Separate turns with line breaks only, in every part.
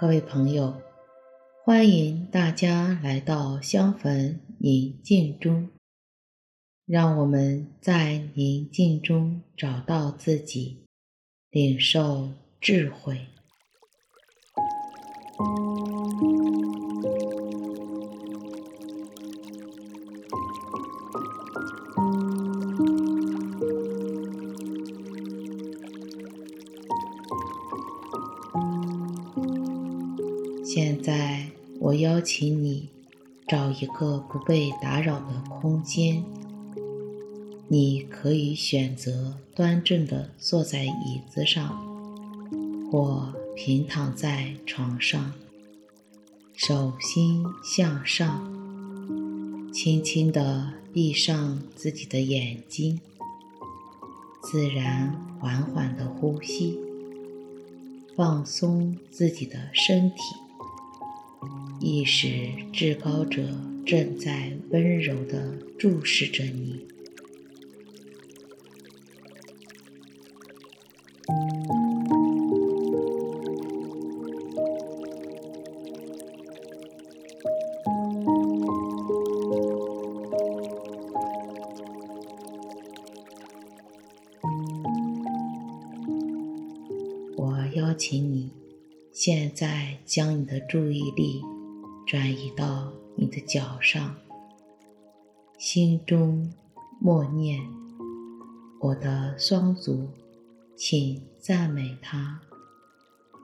各位朋友，欢迎大家来到香焚宁静中，让我们在宁静中找到自己，领受智慧。我邀请你找一个不被打扰的空间。你可以选择端正地坐在椅子上，或平躺在床上，手心向上，轻轻地闭上自己的眼睛，自然缓缓地呼吸，放松自己的身体。意识至高者正在温柔地注视着你。我邀请你，现在将你的注意力。转移到你的脚上，心中默念：“我的双足，请赞美它，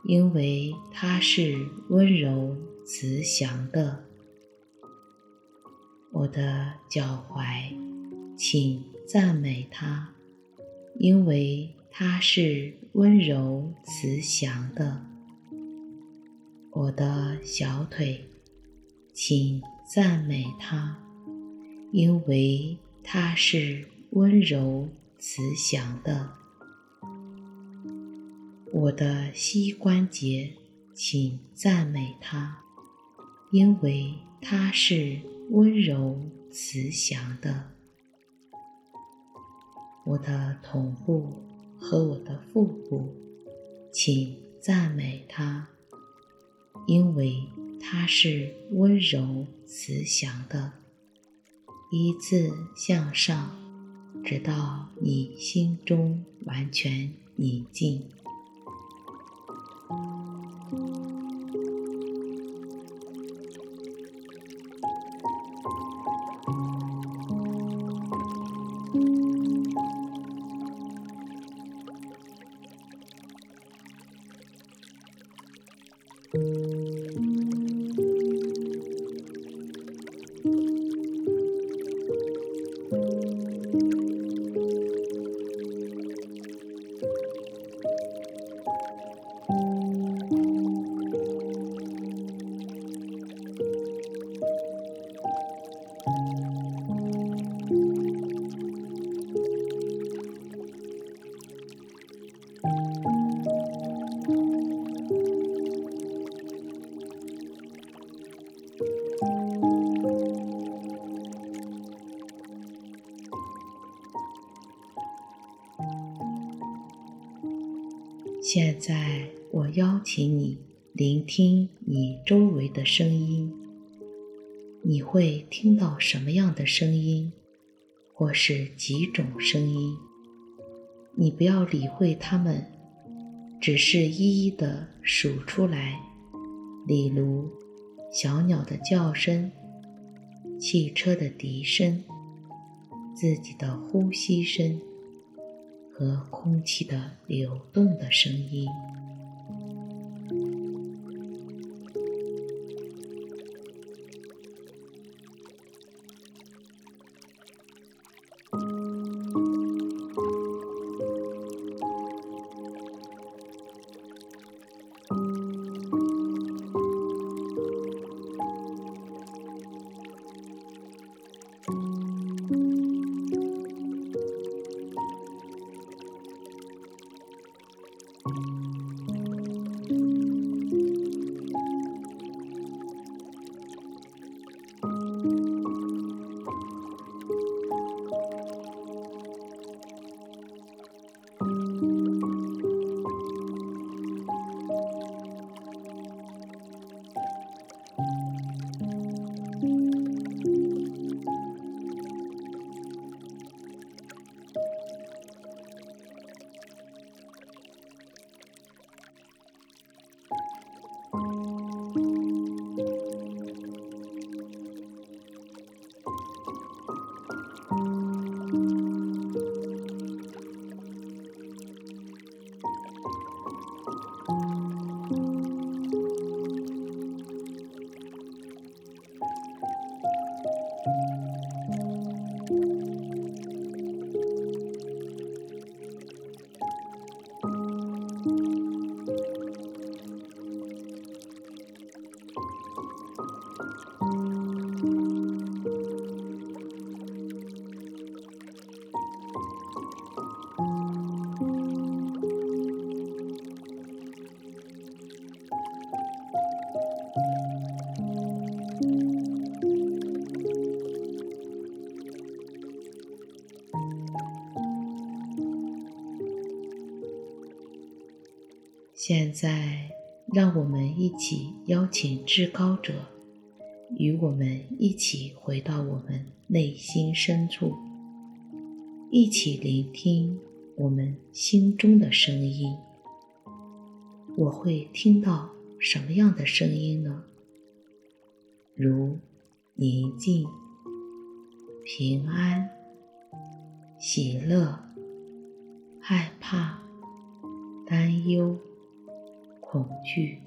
因为它是温柔慈祥的。”我的脚踝，请赞美它，因为它是温柔慈祥的。我的小腿。请赞美它，因为它是温柔慈祥的。我的膝关节，请赞美它，因为它是温柔慈祥的。我的臀部和我的腹部，请赞美它，因为。它是温柔慈祥的，依次向上，直到你心中完全宁静。现在，我邀请你聆听你周围的声音。你会听到什么样的声音，或是几种声音？你不要理会它们，只是一一的数出来。例如，小鸟的叫声、汽车的笛声、自己的呼吸声。和空气的流动的声音。现在，让我们一起邀请至高者与我们一起回到我们内心深处，一起聆听我们心中的声音。我会听到什么样的声音呢？如宁静、平安、喜乐、害怕、担忧。恐惧，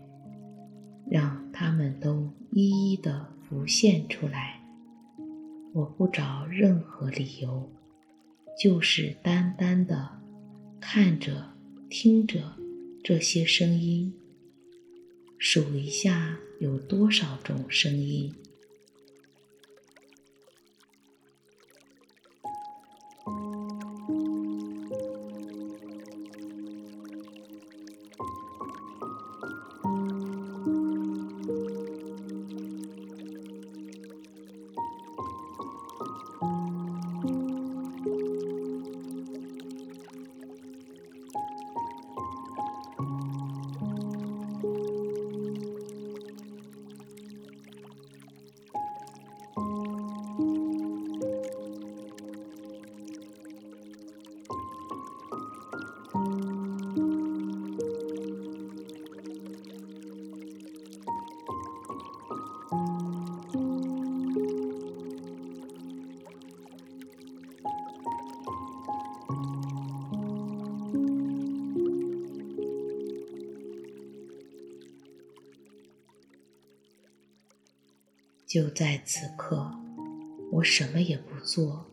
让他们都一一的浮现出来。我不找任何理由，就是单单的看着、听着这些声音，数一下有多少种声音。就在此刻，我什么也不做，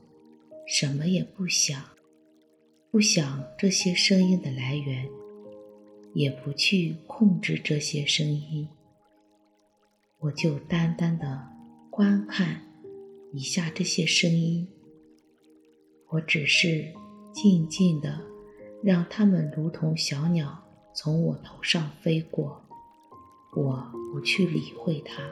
什么也不想，不想这些声音的来源，也不去控制这些声音，我就单单的观看一下这些声音，我只是静静的让它们如同小鸟从我头上飞过，我不去理会它。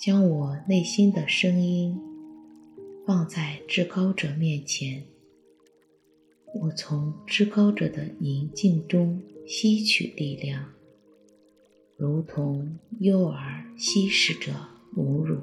将我内心的声音放在至高者面前，我从至高者的宁静中吸取力量，如同幼儿吸食着母乳。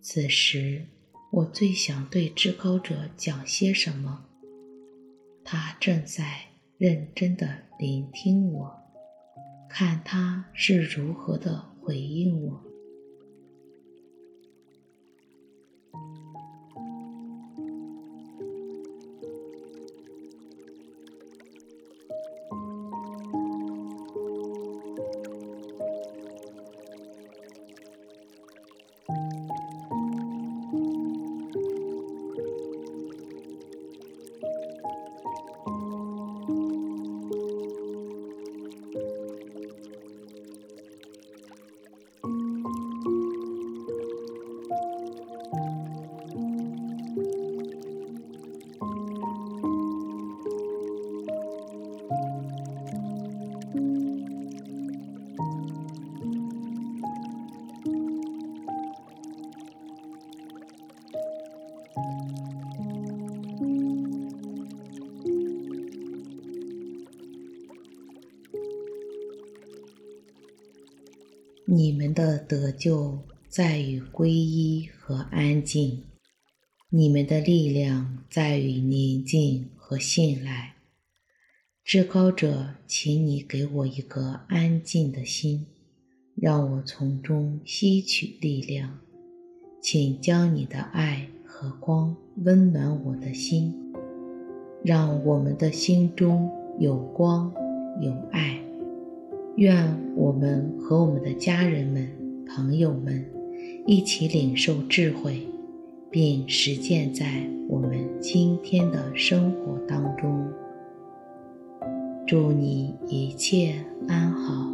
此时，我最想对至高者讲些什么？他正在认真的聆听我，看他是如何的回应我。的得救在于皈依和安静，你们的力量在于宁静和信赖。至高者，请你给我一个安静的心，让我从中吸取力量。请将你的爱和光温暖我的心，让我们的心中有光有爱。愿我们和我们的家人们、朋友们一起领受智慧，并实践在我们今天的生活当中。祝你一切安好。